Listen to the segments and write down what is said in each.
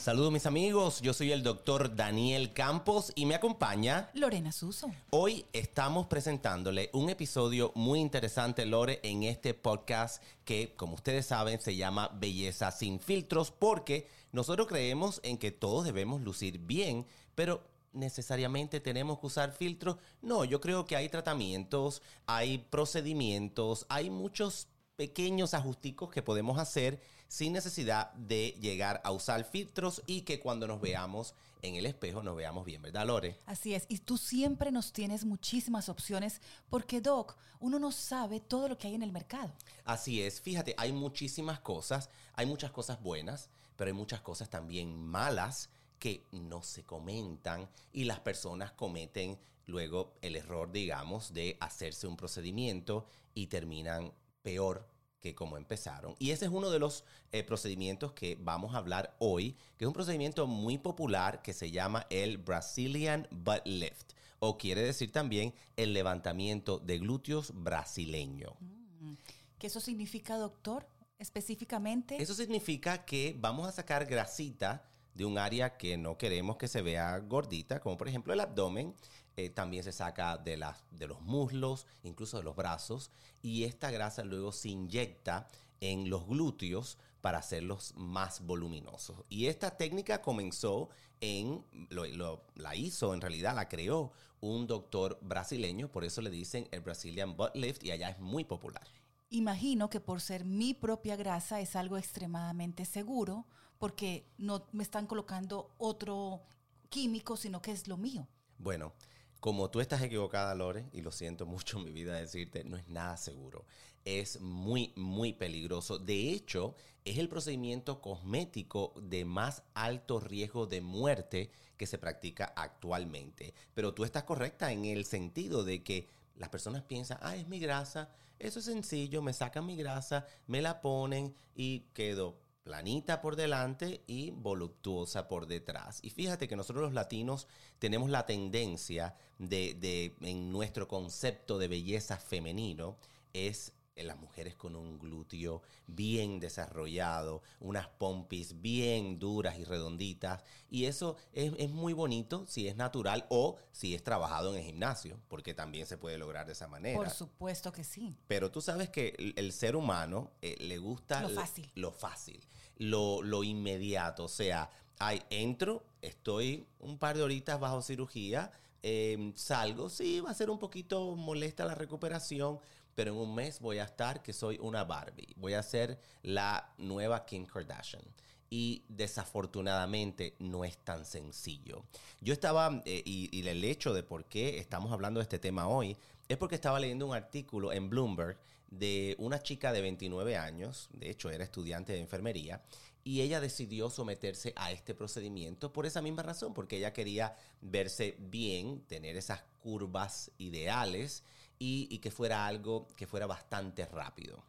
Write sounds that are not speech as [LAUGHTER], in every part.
Saludos mis amigos, yo soy el doctor Daniel Campos y me acompaña Lorena Suso. Hoy estamos presentándole un episodio muy interesante, Lore, en este podcast que, como ustedes saben, se llama Belleza sin filtros porque nosotros creemos en que todos debemos lucir bien, pero necesariamente tenemos que usar filtros. No, yo creo que hay tratamientos, hay procedimientos, hay muchos pequeños ajusticos que podemos hacer sin necesidad de llegar a usar filtros y que cuando nos veamos en el espejo nos veamos bien, ¿verdad, Lore? Así es, y tú siempre nos tienes muchísimas opciones porque, Doc, uno no sabe todo lo que hay en el mercado. Así es, fíjate, hay muchísimas cosas, hay muchas cosas buenas, pero hay muchas cosas también malas que no se comentan y las personas cometen luego el error, digamos, de hacerse un procedimiento y terminan peor que como empezaron. Y ese es uno de los eh, procedimientos que vamos a hablar hoy, que es un procedimiento muy popular que se llama el Brazilian Butt Lift, o quiere decir también el levantamiento de glúteos brasileño. Mm. ¿Qué eso significa, doctor? Específicamente. Eso significa que vamos a sacar grasita de un área que no queremos que se vea gordita, como por ejemplo el abdomen. Eh, también se saca de, las, de los muslos, incluso de los brazos, y esta grasa luego se inyecta en los glúteos para hacerlos más voluminosos. Y esta técnica comenzó en, la hizo, en realidad la creó un doctor brasileño, por eso le dicen el Brazilian Butt Lift y allá es muy popular. Imagino que por ser mi propia grasa es algo extremadamente seguro porque no me están colocando otro químico, sino que es lo mío. Bueno, como tú estás equivocada, Lore, y lo siento mucho en mi vida decirte, no es nada seguro. Es muy, muy peligroso. De hecho, es el procedimiento cosmético de más alto riesgo de muerte que se practica actualmente. Pero tú estás correcta en el sentido de que las personas piensan, ah, es mi grasa, eso es sencillo, me sacan mi grasa, me la ponen y quedo planita por delante y voluptuosa por detrás. Y fíjate que nosotros los latinos tenemos la tendencia de, de en nuestro concepto de belleza femenino, es las mujeres con un glúteo bien desarrollado, unas pompis bien duras y redonditas. Y eso es, muy bonito si es natural o si es trabajado en el gimnasio, porque también se puede lograr de esa manera. Por supuesto que sí. Pero tú sabes que el, ser humano eh, le gusta lo fácil, lo, fácil, lo, lo inmediato. O sea, Ay, entro, estoy un par de horitas bajo cirugía, em, salgo, sí, va a ser un poquito molesta la recuperación, pero en un mes voy a estar que soy una Barbie, voy a ser la nueva Kim Kardashian y desafortunadamente no es tan sencillo. Yo estaba, eh, y, el hecho de por qué estamos hablando de este tema hoy, es porque estaba leyendo un artículo en Bloomberg de una chica de 29 años, de hecho era estudiante de enfermería, y ella decidió someterse a este procedimiento por esa misma razón, porque ella quería verse bien, tener esas curvas ideales y, que fuera algo que fuera bastante rápido.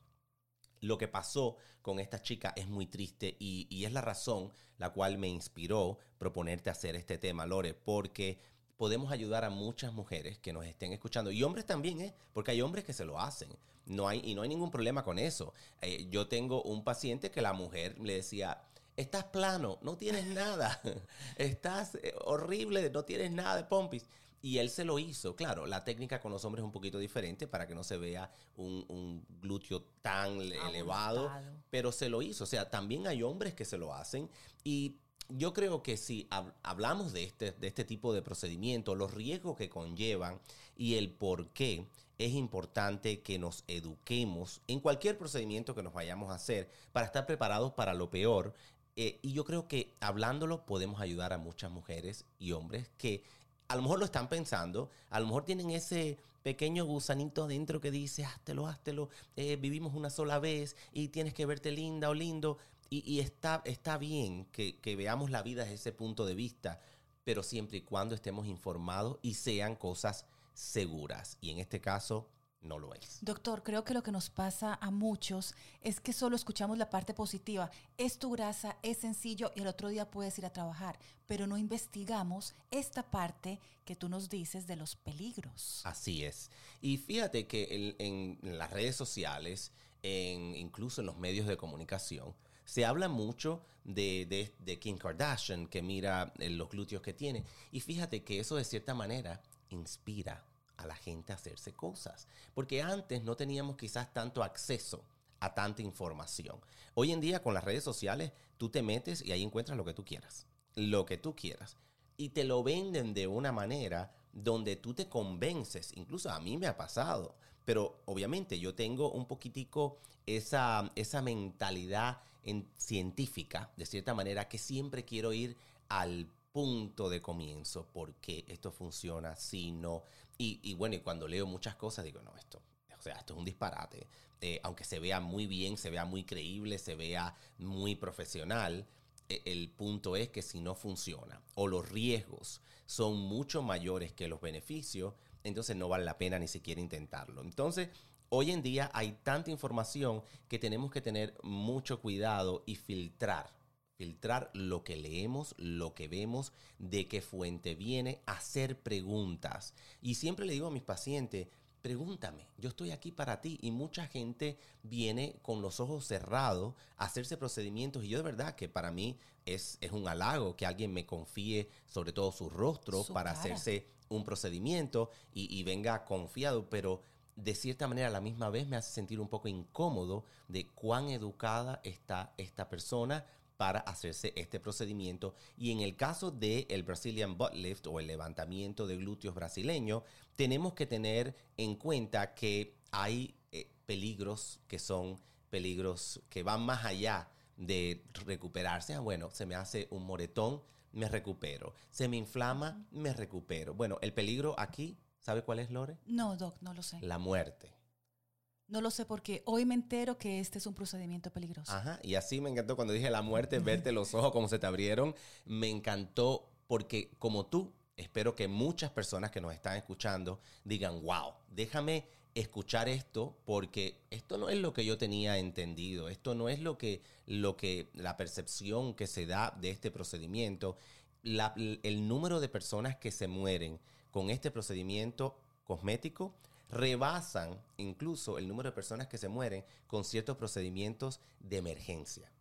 Lo que pasó con esta chica es muy triste y, es la razón la cual me inspiró proponerte hacer este tema, Lore, porque podemos ayudar a muchas mujeres que nos estén escuchando y hombres también, ¿eh? porque hay hombres que se lo hacen. No hay, y no hay ningún problema con eso. Eh, yo tengo un paciente que la mujer le decía, estás plano, no tienes nada, [LAUGHS] estás eh, horrible, no tienes nada de pompis. Y él se lo hizo, claro, la técnica con los hombres es un poquito diferente para que no se vea un, un glúteo tan elevado, pero se lo hizo. O sea, también hay hombres que se lo hacen y yo creo que si hablamos de este, de este tipo de procedimiento, los riesgos que conllevan y el por qué, es importante que nos eduquemos en cualquier procedimiento que nos vayamos a hacer para estar preparados para lo peor. Eh, y yo creo que hablándolo podemos ayudar a muchas mujeres y hombres que a lo mejor lo están pensando, a lo mejor tienen ese pequeño gusanito dentro que dice, háztelo, háztelo, eh, vivimos una sola vez y tienes que verte linda o lindo. Y, está, está bien que, que veamos la vida desde ese punto de vista, pero siempre y cuando estemos informados y sean cosas seguras. Y en este caso, no lo es. Doctor, creo que lo que nos pasa a muchos es que solo escuchamos la parte positiva. Es tu grasa, es sencillo y el otro día puedes ir a trabajar, pero no investigamos esta parte que tú nos dices de los peligros. Así es. Y fíjate que en, las redes sociales, en, incluso en los medios de comunicación, se habla mucho de, de, Kim Kardashian, que mira eh, los glúteos que tiene. Y fíjate que eso de cierta manera inspira a la gente a hacerse cosas. Porque antes no teníamos quizás tanto acceso a tanta información. Hoy en día con las redes sociales tú te metes y ahí encuentras lo que tú quieras. Lo que tú quieras. Y te lo venden de una manera donde tú te convences. Incluso a mí me ha pasado. Pero obviamente yo tengo un poquitico esa, esa mentalidad en, científica, de cierta manera, que siempre quiero ir al punto de comienzo, porque esto funciona, si no. Y, bueno, y cuando leo muchas cosas, digo, no, esto, o sea, esto es un disparate. Eh, aunque se vea muy bien, se vea muy creíble, se vea muy profesional, e, el punto es que si no funciona o los riesgos son mucho mayores que los beneficios, entonces no vale la pena ni siquiera intentarlo. Entonces, hoy en día hay tanta información que tenemos que tener mucho cuidado y filtrar. Filtrar lo que leemos, lo que vemos, de qué fuente viene, hacer preguntas. Y siempre le digo a mis pacientes, pregúntame, yo estoy aquí para ti. Y mucha gente viene con los ojos cerrados a hacerse procedimientos. Y yo de verdad que para mí es, es un halago que alguien me confíe sobre todo su rostro para hacerse un procedimiento y, venga confiado, pero de cierta manera a la misma vez me hace sentir un poco incómodo de cuán educada está esta persona para hacerse este procedimiento. Y en el caso del el Brazilian Butt Lift o el levantamiento de glúteos brasileño, tenemos que tener en cuenta que hay eh, peligros que son peligros que van más allá de recuperarse. Ah, bueno, se me hace un moretón, me recupero. Se me inflama, me recupero. Bueno, el peligro aquí, ¿sabe cuál es, Lore? No, Doc, no lo sé. La muerte. No lo sé porque hoy me entero que este es un procedimiento peligroso. Ajá, y así me encantó cuando dije la muerte, [LAUGHS] verte los ojos como se te abrieron. Me encantó porque como tú, espero que muchas personas que nos están escuchando digan, wow, déjame escuchar esto porque esto no es lo que yo tenía entendido, esto no es lo que, lo que la percepción que se da de este procedimiento. el número de personas que se mueren con este procedimiento cosmético rebasan incluso el número de personas que se mueren con ciertos procedimientos de emergencia.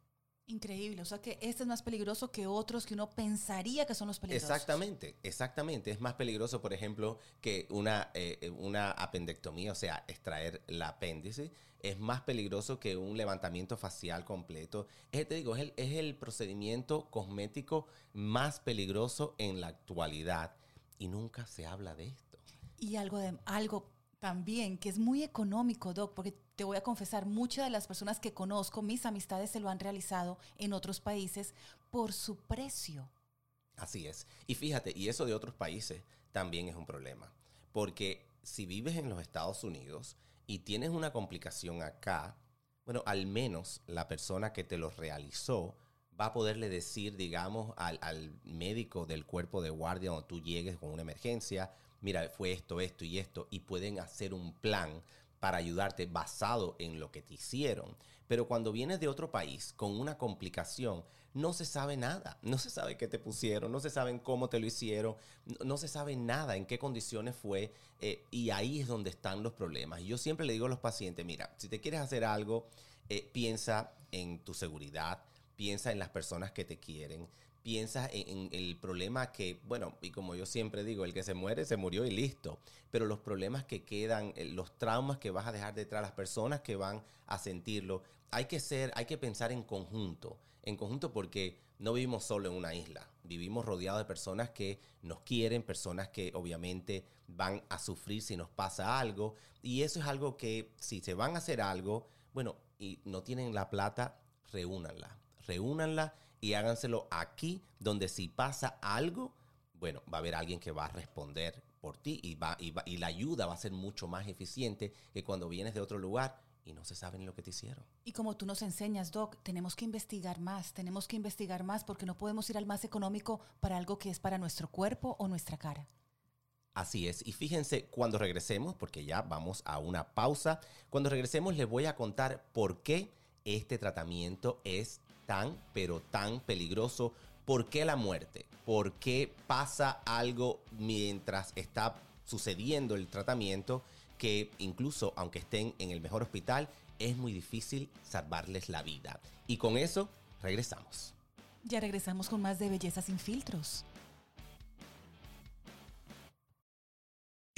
Increíble, o sea que este es más peligroso que otros que uno pensaría que son los peligrosos. Exactamente, exactamente. Es más peligroso, por ejemplo, que una, eh, una apendectomía, o sea, extraer el apéndice. Es más peligroso que un levantamiento facial completo. Es, te digo, es el, es el procedimiento cosmético más peligroso en la actualidad. Y nunca se habla de esto. Y algo, de, algo también, que es muy económico, Doc, porque te voy a confesar, muchas de las personas que conozco, mis amistades se lo han realizado en otros países por su precio. Así es. Y fíjate, y eso de otros países también es un problema, porque si vives en los Estados Unidos y tienes una complicación acá, bueno, al menos la persona que te lo realizó va a poderle decir, digamos, al, al médico del cuerpo de guardia cuando tú llegues con una emergencia, mira, fue esto, esto y esto, y pueden hacer un plan para ayudarte basado en lo que te hicieron. Pero cuando vienes de otro país con una complicación, no se sabe nada. No se sabe qué te pusieron, no se sabe cómo te lo hicieron, no, se sabe nada, en qué condiciones fue. Eh, y ahí es donde están los problemas. Yo siempre le digo a los pacientes, mira, si te quieres hacer algo, eh, piensa en tu seguridad, piensa en las personas que te quieren, piensas en, el problema que, bueno, y como yo siempre digo, el que se muere, se murió y listo. Pero los problemas que quedan, eh, los traumas que vas a dejar detrás, las personas que van a sentirlo, hay que ser, hay que pensar en conjunto, en conjunto porque no vivimos solo en una isla, vivimos rodeados de personas que nos quieren, personas que obviamente van a sufrir si nos pasa algo, y eso es algo que si se van a hacer algo, bueno, y no tienen la plata, reúnanla, reúnanla y háganselo aquí, donde si pasa algo, bueno, va a haber alguien que va a responder por ti y, va, y, y la ayuda va a ser mucho más eficiente que cuando vienes de otro lugar y no se sabe ni lo que te hicieron. Y como tú nos enseñas, Doc, tenemos que investigar más, tenemos que investigar más porque no podemos ir al más económico para algo que es para nuestro cuerpo o nuestra cara. Así es, y fíjense cuando regresemos, porque ya vamos a una pausa, cuando regresemos les voy a contar por qué este tratamiento es tan, pero tan peligroso, por qué la muerte, por qué pasa algo mientras está sucediendo el tratamiento que incluso aunque estén en el mejor hospital, es muy difícil salvarles la vida. Y con eso regresamos. Ya regresamos con más de Belleza sin filtros.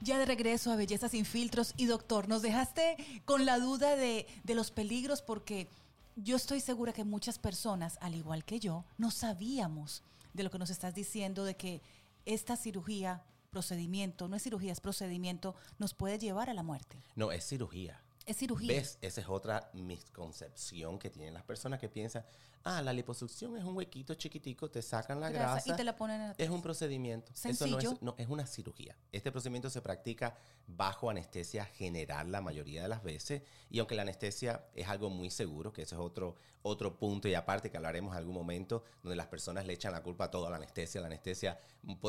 Ya de regreso a Belleza sin filtros y doctor, nos dejaste con la duda de, de, los peligros porque yo estoy segura que muchas personas, al igual que yo, no sabíamos de lo que nos estás diciendo, de que esta cirugía, procedimiento, no es cirugía, es procedimiento, nos puede llevar a la muerte. No, es cirugía. Es cirugía. ¿Ves? Esa es otra misconcepción que tienen las personas que piensan, ah, la liposucción es un huequito chiquitico, te sacan la grasa, y te la ponen en Es un procedimiento. Sencillo. Eso no es, no, es una cirugía. Este procedimiento se practica bajo anestesia general la mayoría de las veces y aunque la anestesia es algo muy seguro, que ese es otro, otro punto y aparte que hablaremos en algún momento donde las personas le echan la culpa a toda la anestesia, la anestesia,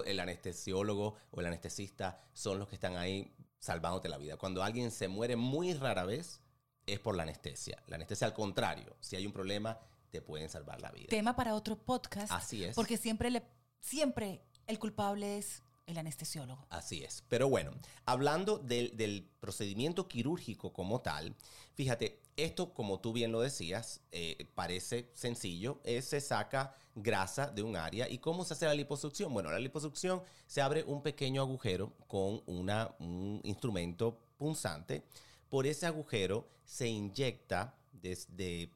el anestesiólogo o el anestesista son los que están ahí salvándote la vida. Cuando alguien se muere muy rara vez, es por la anestesia. La anestesia al contrario, si hay un problema, te pueden salvar la vida. Tema para otro podcast. Así es. Porque siempre, le, siempre el culpable es el anestesiólogo. Así es. Pero bueno, hablando del, del procedimiento quirúrgico como tal, fíjate, esto, como tú bien lo decías, eh, parece sencillo. Es, se saca grasa de un área. ¿Y cómo se hace la liposucción? Bueno, la liposucción se abre un pequeño agujero con una, un instrumento punzante. Por ese agujero se inyecta desde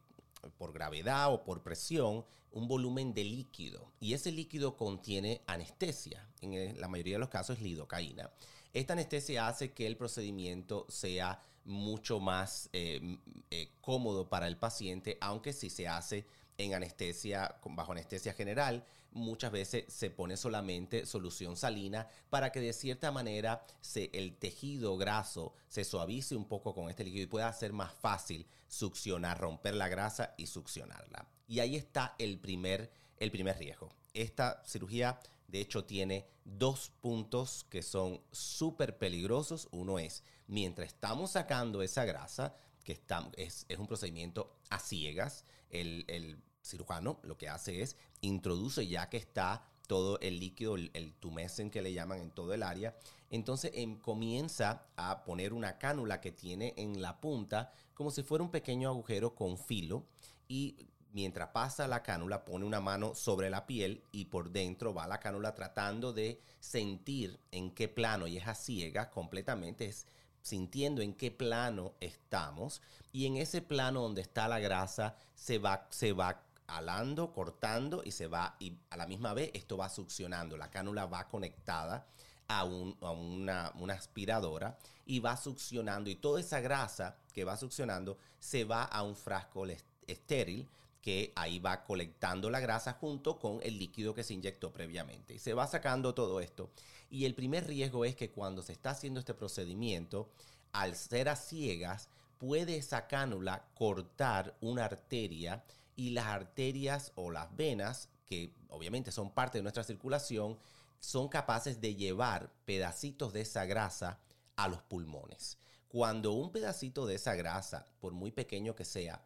por gravedad o por presión un volumen de líquido y ese líquido contiene anestesia, en la mayoría de los casos lidocaína. Esta anestesia hace que el procedimiento sea mucho más eh, eh, cómodo para el paciente, aunque si se hace en anestesia, bajo anestesia general, muchas veces se pone solamente solución salina para que de cierta manera el tejido graso se suavice un poco con este líquido y pueda ser más fácil succionar, romper la grasa y succionarla. Y ahí está el primer, el primer riesgo. Esta cirugía de hecho tiene dos puntos que son súper peligrosos. Uno es, mientras estamos sacando esa grasa, que está, es, es un procedimiento a ciegas, el, cirujano lo que hace es introduce ya que está todo el líquido, el, el tumesen que le llaman en todo el área, entonces em, comienza a poner una cánula que tiene en la punta como si fuera un pequeño agujero con filo y mientras pasa la cánula pone una mano sobre la piel y por dentro va la cánula tratando de sentir en qué plano y es a ciegas completamente, es sintiendo en qué plano estamos y en ese plano donde está la grasa se va, se va alando, cortando y se va, y a la misma vez esto va succionando. La cánula va conectada a, una, una, aspiradora y va succionando y toda esa grasa que va succionando se va a un frasco estéril que ahí va colectando la grasa junto con el líquido que se inyectó previamente. Y se va sacando todo esto. Y el primer riesgo es que cuando se está haciendo este procedimiento, al ser a ciegas, puede esa cánula cortar una arteria y las arterias o las venas, que obviamente son parte de nuestra circulación, son capaces de llevar pedacitos de esa grasa a los pulmones. Cuando un pedacito de esa grasa, por muy pequeño que sea,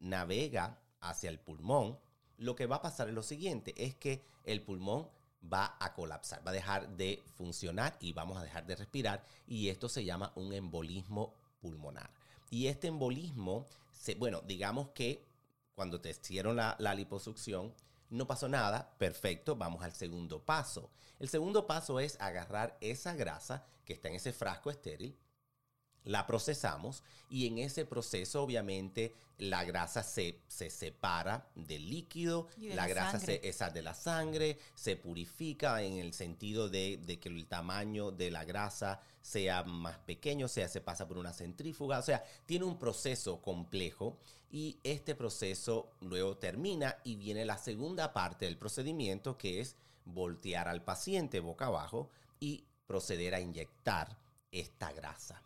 navega hacia el pulmón, lo que va a pasar es lo siguiente, es que el pulmón va a colapsar, va a dejar de funcionar y vamos a dejar de respirar y esto se llama un embolismo pulmonar. Y este embolismo, bueno, digamos que cuando te hicieron la, la liposucción, no pasó nada, perfecto, vamos al segundo paso. El segundo paso es agarrar esa grasa que está en ese frasco estéril, la procesamos y en ese proceso obviamente la grasa se, se separa del líquido, la, la, grasa se, esa de la sangre, se purifica en el sentido de, de, que el tamaño de la grasa sea más pequeño, o sea, se pasa por una centrífuga, o sea, tiene un proceso complejo y este proceso luego termina y viene la segunda parte del procedimiento que es voltear al paciente boca abajo y proceder a inyectar esta grasa.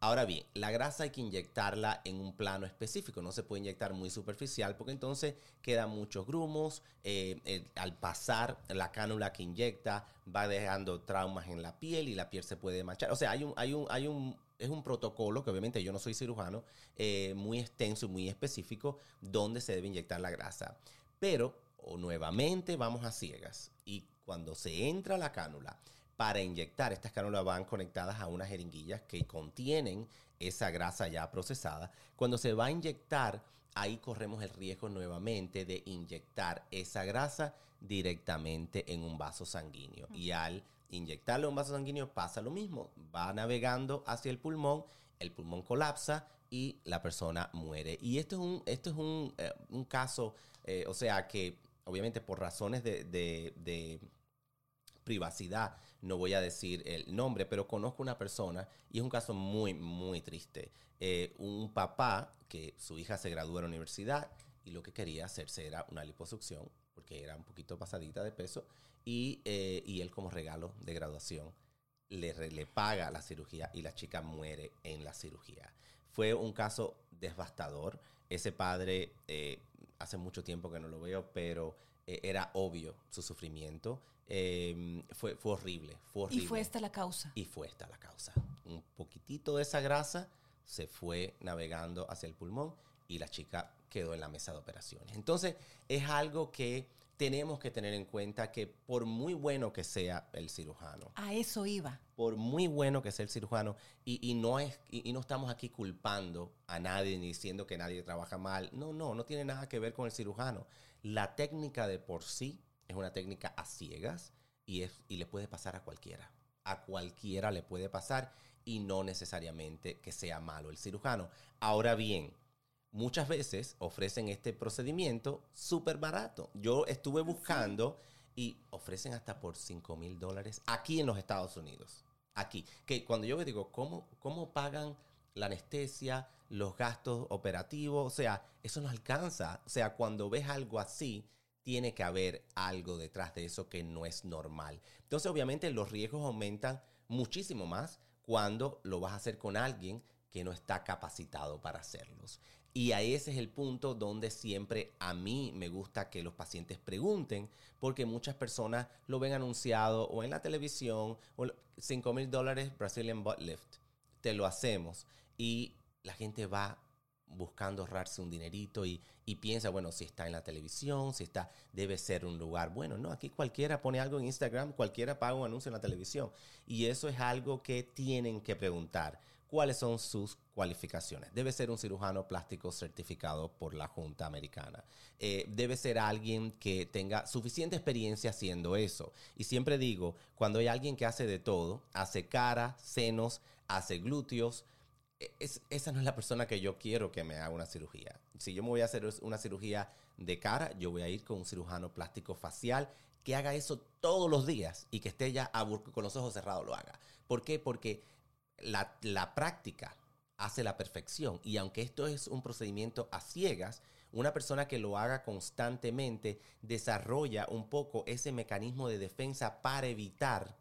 Ahora bien, la grasa hay que inyectarla en un plano específico, no se puede inyectar muy superficial porque entonces quedan muchos grumos, eh, eh, al pasar la cánula que inyecta va dejando traumas en la piel y la piel se puede manchar. O sea, hay un, hay un, hay un, es un protocolo que obviamente yo no soy cirujano, eh, muy extenso y muy específico donde se debe inyectar la grasa. Pero, o nuevamente vamos a ciegas y cuando se entra la cánula, para inyectar. Estas cánulas van conectadas a unas jeringuillas que contienen esa grasa ya procesada. Cuando se va a inyectar, ahí corremos el riesgo nuevamente de inyectar esa grasa directamente en un vaso sanguíneo. Y al inyectarlo en un vaso sanguíneo pasa lo mismo. Va navegando hacia el pulmón, el pulmón colapsa y la persona muere. Y esto es un, esto es un, eh, un caso, eh, o sea que obviamente por razones de, de, de privacidad, no voy a decir el nombre, pero conozco una persona y es un caso muy, muy triste. Eh, un papá que su hija se graduó de la universidad y lo que quería hacerse era una liposucción porque era un poquito pasadita de peso y, eh, y él como regalo de graduación le, le paga la cirugía y la chica muere en la cirugía. Fue un caso devastador. Ese padre, eh, hace mucho tiempo que no lo veo, pero eh, era obvio su sufrimiento. Eh, fue, fue horrible, fue horrible. Y fue esta la causa. Y fue esta la causa. Un poquitito de esa grasa se fue navegando hacia el pulmón y la chica quedó en la mesa de operaciones. Entonces, es algo que tenemos que tener en cuenta que por muy bueno que sea el cirujano. A eso iba. Por muy bueno que sea el cirujano, y, y no, es, y, y, no estamos aquí culpando a nadie ni diciendo que nadie trabaja mal. No, no, no tiene nada que ver con el cirujano. La técnica de por sí es una técnica a ciegas y, es, y le puede pasar a cualquiera. A cualquiera le puede pasar y no necesariamente que sea malo el cirujano. Ahora bien, muchas veces ofrecen este procedimiento súper barato. Yo estuve buscando y ofrecen hasta por 5 mil dólares aquí en los Estados Unidos. Aquí. Que cuando yo digo, ¿cómo, ¿cómo pagan la anestesia, los gastos operativos? O sea, eso no alcanza. O sea, cuando ves algo así, tiene que haber algo detrás de eso que no es normal. Entonces, obviamente, los riesgos aumentan muchísimo más cuando lo vas a hacer con alguien que no está capacitado para hacerlos. Y a ese es el punto donde siempre a mí me gusta que los pacientes pregunten, porque muchas personas lo ven anunciado o en la televisión, o 5 mil dólares Brazilian Butt Lift. Te lo hacemos. Y la gente va buscando ahorrarse un dinerito y, piensa, bueno, si está en la televisión, si está, debe ser un lugar bueno. No, aquí cualquiera pone algo en Instagram, cualquiera paga un anuncio en la televisión. Y eso es algo que tienen que preguntar cuáles son sus cualificaciones. Debe ser un cirujano plástico certificado por la Junta Americana. Eh, debe ser alguien que tenga suficiente experiencia haciendo eso. Y siempre digo, cuando hay alguien que hace de todo, hace cara, senos, hace glúteos, es, esa no es la persona que yo quiero que me haga una cirugía. Si yo me voy a hacer una cirugía de cara, yo voy a ir con un cirujano plástico facial que haga eso todos los días y que esté ya con los ojos cerrados lo haga. ¿Por qué? Porque la, la práctica hace la perfección. Y aunque esto es un procedimiento a ciegas, una persona que lo haga constantemente desarrolla un poco ese mecanismo de defensa para evitar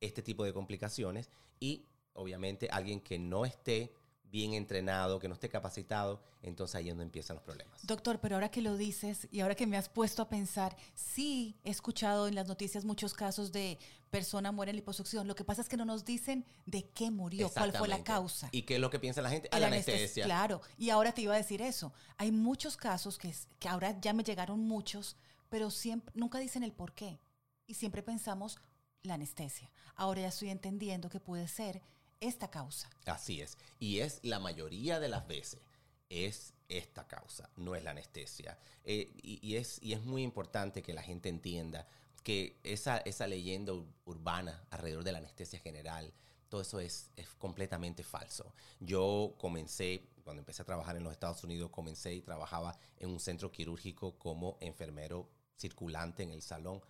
este tipo de complicaciones y obviamente alguien que no esté bien entrenado, que no esté capacitado, entonces ahí es donde empiezan los problemas. Doctor, pero ahora que lo dices y ahora que me has puesto a pensar, sí he escuchado en las noticias muchos casos de persona muere en liposucción. Lo que pasa es que no nos dicen de qué murió, cuál fue la causa. ¿Y qué es lo que piensa la gente? A la anestes- anestesia. Claro, y ahora te iba a decir eso. Hay muchos casos que, que ahora ya me llegaron muchos, pero siempre, nunca dicen el por qué. Y siempre pensamos la anestesia. Ahora ya estoy entendiendo que puede ser esta causa. Así es. Y es la mayoría de las veces, es esta causa, no es la anestesia. Eh, y, es, y es muy importante que la gente entienda que esa, esa leyenda ur- urbana alrededor de la anestesia general, todo eso es, es completamente falso. Yo comencé, cuando empecé a trabajar en los Estados Unidos, comencé y trabajaba en un centro quirúrgico como enfermero circulante en el salón.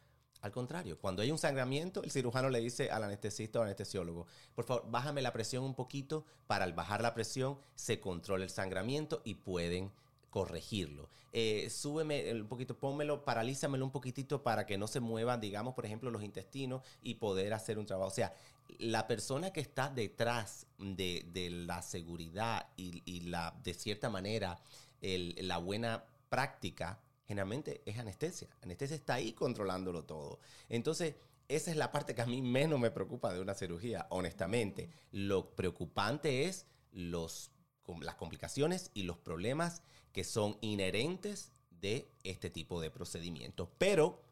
Al contrario, cuando hay un sangramiento, el cirujano le dice al anestesista o anestesiólogo, por favor, bájame la presión un poquito, para al bajar la presión se controla el sangramiento y pueden corregirlo. Eh, súbeme un poquito, pónmelo, paralízamelo un poquitito para que no se muevan, digamos, por ejemplo, los intestinos y poder hacer un trabajo. O sea, la persona que está detrás de, la seguridad y, la, de cierta manera, la buena práctica, generalmente es anestesia. Anestesia está ahí controlándolo todo. Entonces, esa es la parte que a mí menos me preocupa de una cirugía, honestamente. Lo preocupante es los, las complicaciones y los problemas que son inherentes de este tipo de procedimientos. Pero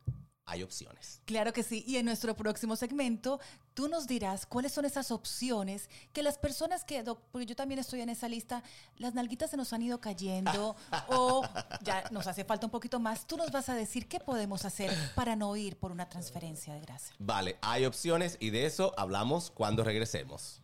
hay opciones. Claro que sí. Y en nuestro próximo segmento, tú nos dirás cuáles son esas opciones que las personas que, doc, porque yo también estoy en esa lista, las nalguitas se nos han ido cayendo [LAUGHS] o ya nos hace falta un poquito más. Tú nos vas a decir qué podemos hacer para no ir por una transferencia de grasa. Vale, hay opciones y de eso hablamos cuando regresemos.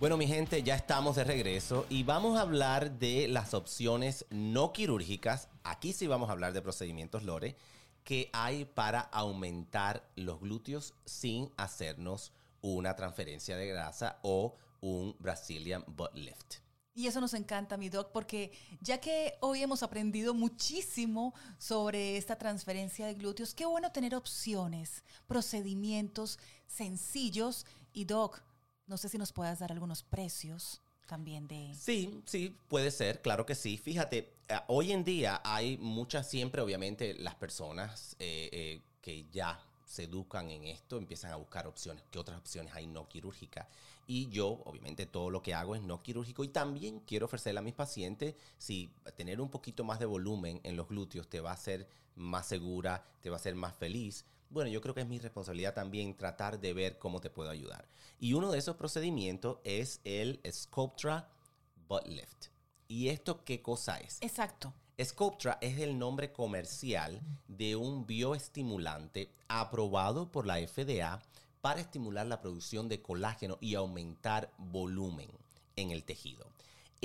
Bueno, mi gente, ya estamos de regreso y vamos a hablar de las opciones no quirúrgicas. Aquí sí vamos a hablar de procedimientos Lore que hay para aumentar los glúteos sin hacernos una transferencia de grasa o un Brazilian butt lift. Y eso nos encanta, mi doc, porque ya que hoy hemos aprendido muchísimo sobre esta transferencia de glúteos, qué bueno tener opciones, procedimientos sencillos. Y doc, no sé si nos puedas dar algunos precios también de... Sí, sí, puede ser, claro que sí. Fíjate, eh, hoy en día hay muchas, siempre obviamente las personas eh, eh, que ya se educan en esto empiezan a buscar opciones. ¿Qué otras opciones hay no quirúrgicas? Y yo, obviamente, todo lo que hago es no quirúrgico y también quiero ofrecerle a mis pacientes si tener un poquito más de volumen en los glúteos te va a hacer más segura, te va a hacer más feliz. Bueno, yo creo que es mi responsabilidad también tratar de ver cómo te puedo ayudar. Y uno de esos procedimientos es el Sculptra Butt Lift. ¿Y esto qué cosa es? Exacto. Sculptra es el nombre comercial de un bioestimulante aprobado por la FDA para estimular la producción de colágeno y aumentar volumen en el tejido.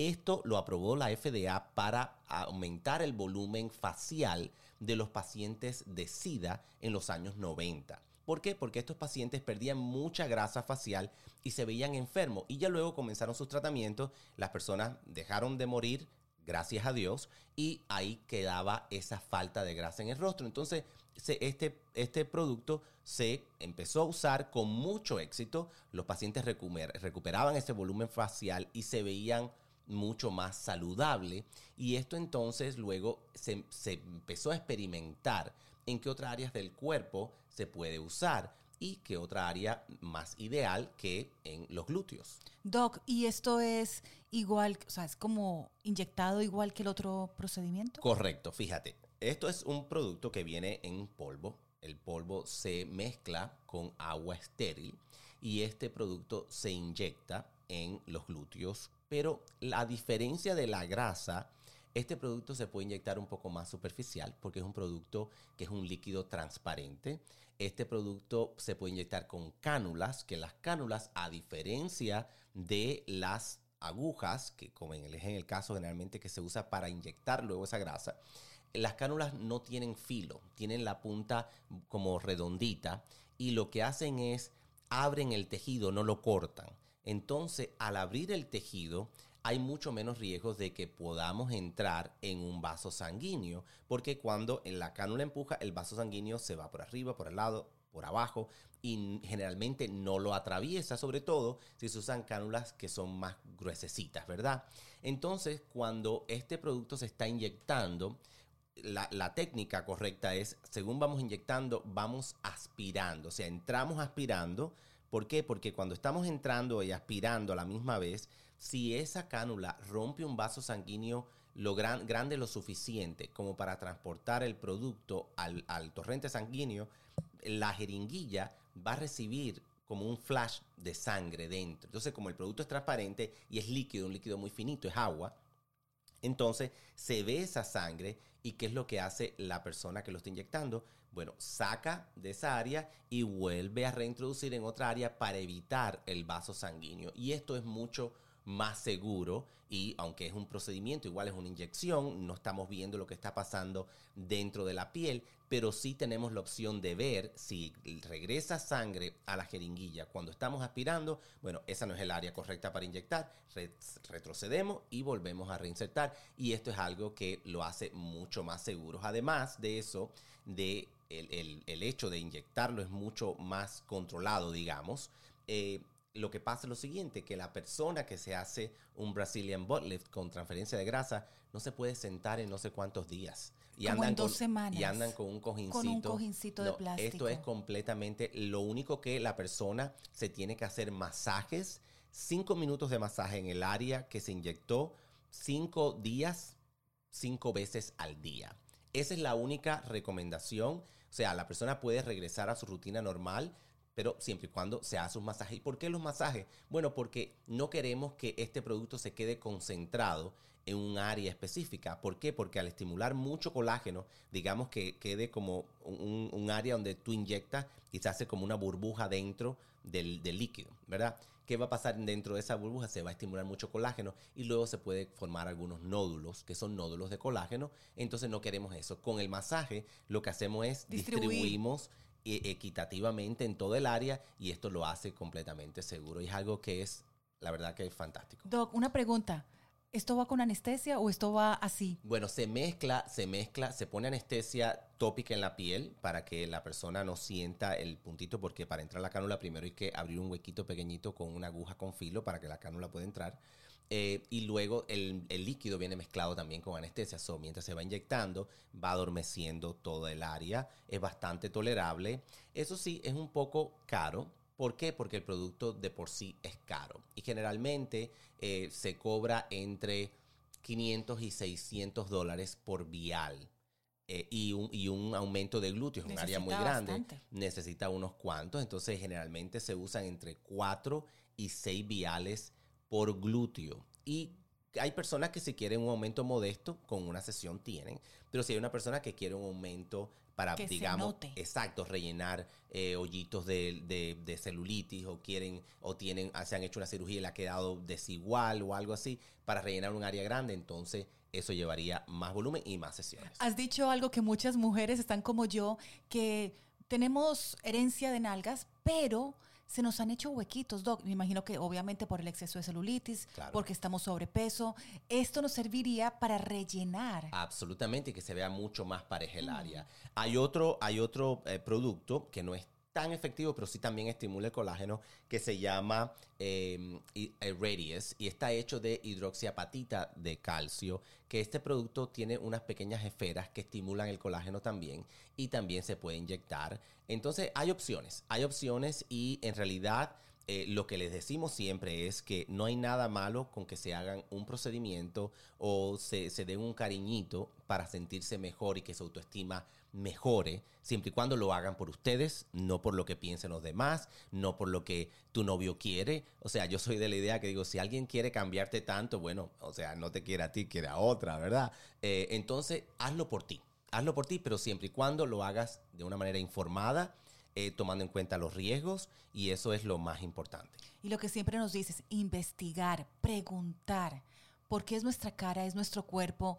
Esto lo aprobó la FDA para aumentar el volumen facial de los pacientes de SIDA en los años 90. ¿Por qué? Porque estos pacientes perdían mucha grasa facial y se veían enfermos. Y ya luego comenzaron sus tratamientos, las personas dejaron de morir, gracias a Dios, y ahí quedaba esa falta de grasa en el rostro. Entonces, este, este producto se empezó a usar con mucho éxito. Los pacientes recuper- recuperaban ese volumen facial y se veían mucho más saludable. Y esto entonces luego se, se empezó a experimentar en qué otras áreas del cuerpo se puede usar y qué otra área más ideal que en los glúteos. Doc, ¿y esto es igual, o sea, es como inyectado igual que el otro procedimiento? Correcto, fíjate. Esto es un producto que viene en polvo. El polvo se mezcla con agua estéril y este producto se inyecta en los glúteos. Pero la diferencia de la grasa Este producto se puede inyectar un poco más superficial porque es un producto que es un líquido transparente. Este producto se puede inyectar con cánulas, que las cánulas, a diferencia de las agujas, que como en el, en el caso generalmente que se usa para inyectar luego esa grasa, las cánulas no tienen filo, tienen la punta como redondita y lo que hacen es abren el tejido, no lo cortan. Entonces, al abrir el tejido, hay mucho menos riesgos de que podamos entrar en un vaso sanguíneo, porque cuando la cánula empuja, el vaso sanguíneo se va por arriba, por el lado, por abajo y generalmente no lo atraviesa, sobre todo si se usan cánulas que son más gruesecitas, ¿verdad? Entonces, cuando este producto se está inyectando, la, técnica correcta es, según vamos inyectando, vamos aspirando. O sea, entramos aspirando. ¿Por qué? Porque cuando estamos entrando y aspirando a la misma vez, si esa cánula rompe un vaso sanguíneo lo grande lo suficiente como para transportar el producto al, al torrente sanguíneo, la jeringuilla va a recibir como un flash de sangre dentro. Entonces, como el producto es transparente y es líquido, un líquido muy finito, es agua, entonces se ve esa sangre y qué es lo que hace la persona que lo está inyectando. Bueno, saca de esa área y vuelve a reintroducir en otra área para evitar el vaso sanguíneo. Y esto es mucho más seguro y aunque es un procedimiento, igual es una inyección, no estamos viendo lo que está pasando dentro de la piel, pero sí tenemos la opción de ver si regresa sangre a la jeringuilla cuando estamos aspirando, bueno, esa no es el área correcta para inyectar, retrocedemos y volvemos a reinsertar y esto es algo que lo hace mucho más seguro. Además de eso, de el, hecho de inyectarlo es mucho más controlado, digamos. Eh, lo que pasa es lo siguiente, que la persona que se hace un Brazilian butt lift con transferencia de grasa no se puede sentar en no sé cuántos días. Y andan dos con, semanas. Y andan con un cojincito. Con un cojincito de plástico. Esto es completamente lo único que la persona se tiene que hacer masajes, cinco minutos de masaje en el área que se inyectó, cinco días, cinco veces al día. Esa es la única recomendación. O sea, la persona puede regresar a su rutina normal pero siempre y cuando se hace un masaje. ¿Y por qué los masajes? Bueno, porque no queremos que este producto se quede concentrado en un área específica. ¿Por qué? Porque al estimular mucho colágeno, digamos que quede como un, área donde tú inyectas y se hace como una burbuja dentro del, del líquido, ¿verdad? ¿Qué va a pasar dentro de esa burbuja? Se va a estimular mucho colágeno y luego se puede formar algunos nódulos, que son nódulos de colágeno. Entonces no queremos eso. Con el masaje lo que hacemos es distribuimos equitativamente en todo el área y esto lo hace completamente seguro y es algo que es, la verdad que es fantástico. Doc, una pregunta. ¿Esto va con anestesia o esto va así? Bueno, se mezcla, se mezcla, se pone anestesia tópica en la piel para que la persona no sienta el puntito, porque para entrar la cánula primero hay que abrir un huequito pequeñito con una aguja con filo para que la cánula pueda entrar. Eh, y luego el, líquido viene mezclado también con anestesia. So, mientras se va inyectando, va adormeciendo todo el área. Es bastante tolerable. Eso sí, es un poco caro. ¿Por qué? Porque el producto de por sí es caro. Y generalmente eh, se cobra entre 500 y 600 dólares por vial. Eh, y, un, aumento de glúteos, un área muy grande, necesita unos cuantos. Entonces, generalmente se usan entre 4 y 6 viales por glúteo. Y hay personas que si quieren un aumento modesto, con una sesión tienen, pero si hay una persona que quiere un aumento para, digamos, exacto, rellenar eh, hoyitos de, celulitis o quieren o tienen, se han hecho una cirugía y le ha quedado desigual o algo así, para rellenar un área grande, entonces eso llevaría más volumen y más sesiones. Has dicho algo que muchas mujeres están como yo, que tenemos herencia de nalgas, pero se nos han hecho huequitos, Doc. Me imagino que obviamente por el exceso de celulitis, porque estamos sobrepeso. Esto nos serviría para rellenar. Absolutamente, y que se vea mucho más pareja el área. Hay otro, hay otro eh, producto que no es tan efectivo, pero sí también estimula el colágeno, que se llama em, eh, Radius y está hecho de hidroxiapatita de calcio, que este producto tiene unas pequeñas esferas que estimulan el colágeno también y también se puede inyectar. Entonces hay opciones, hay opciones y en realidad eh, lo que les decimos siempre es que no hay nada malo con que se hagan un procedimiento o se, se den un cariñito para sentirse mejor y que su autoestima mejore, siempre y cuando lo hagan por ustedes, no por lo que piensen los demás, no por lo que tu novio quiere. O sea, yo soy de la idea que digo, si alguien quiere cambiarte tanto, bueno, o sea, no te quiere a ti, quiere a otra, ¿verdad? Eh, entonces, hazlo por ti, hazlo por ti, pero siempre y cuando lo hagas de una manera informada eh, tomando en cuenta los riesgos y eso es lo más importante. Y lo que siempre nos dices, investigar, preguntar, porque es nuestra cara, es nuestro cuerpo.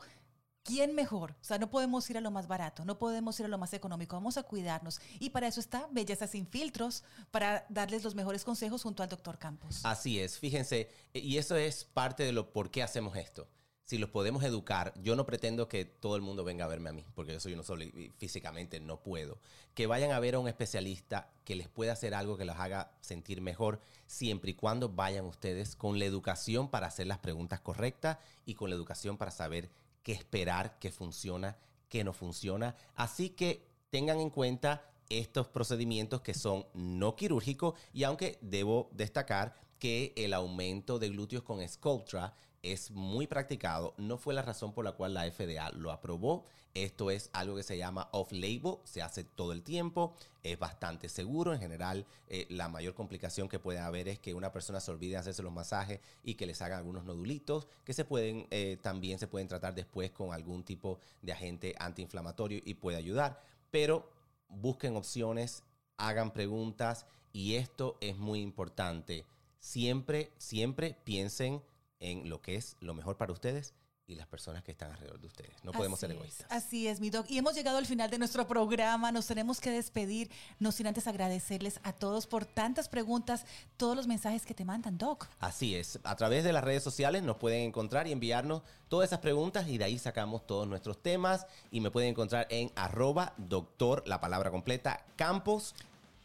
¿Quién mejor? O sea, no podemos ir a lo más barato, no podemos ir a lo más económico, vamos a cuidarnos. Y para eso está Belleza sin filtros, para darles los mejores consejos junto al doctor Campos. Así es, fíjense, y eso es parte de lo por qué hacemos esto si los podemos educar, yo no pretendo que todo el mundo venga a verme a mí, porque yo soy uno solo y físicamente no puedo. Que vayan a ver a un especialista que les pueda hacer algo que los haga sentir mejor, siempre y cuando vayan ustedes con la educación para hacer las preguntas correctas y con la educación para saber esperar, qué funciona, qué no funciona. Así que tengan en cuenta estos procedimientos que son no quirúrgicos y aunque debo destacar que el aumento de glúteos con Sculptra es muy practicado. No fue la razón por la cual la FDA lo aprobó. Esto es algo que se llama off-label, se hace todo el tiempo, es bastante seguro. En general, eh, la mayor complicación que puede haber es que una persona se olvide de hacerse los masajes y que les hagan algunos nodulitos que se pueden, eh, también se pueden tratar después con algún tipo de agente antiinflamatorio y puede ayudar. Pero busquen opciones, hagan preguntas y esto es muy importante. Siempre, siempre piensen en lo que es lo mejor para ustedes y las personas que están alrededor de ustedes. No podemos ser egoístas. así es, mi doc. Y hemos llegado al final de nuestro programa. Nos tenemos que despedir. No sin antes agradecerles a todos por tantas preguntas, todos los mensajes que te mandan, doc. Así es. A través de las redes sociales nos pueden encontrar y enviarnos todas esas preguntas y de ahí sacamos todos nuestros temas. Y me pueden encontrar en arroba doctor, la palabra completa, campos.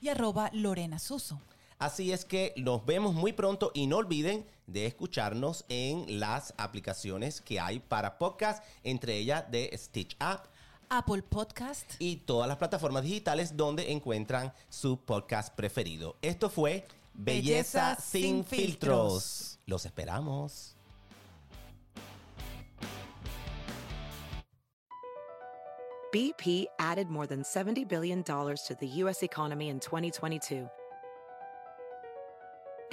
Y arroba Lorena Suso. Así es que nos vemos muy pronto y no olviden de escucharnos en las aplicaciones que hay para podcast, entre ellas de Stitch App. Apple Podcast y todas las plataformas digitales donde encuentran su podcast preferido. Esto fue Belleza, sin, filtros. Los esperamos. BP added more than $70 billion to the U.S. economy in 2022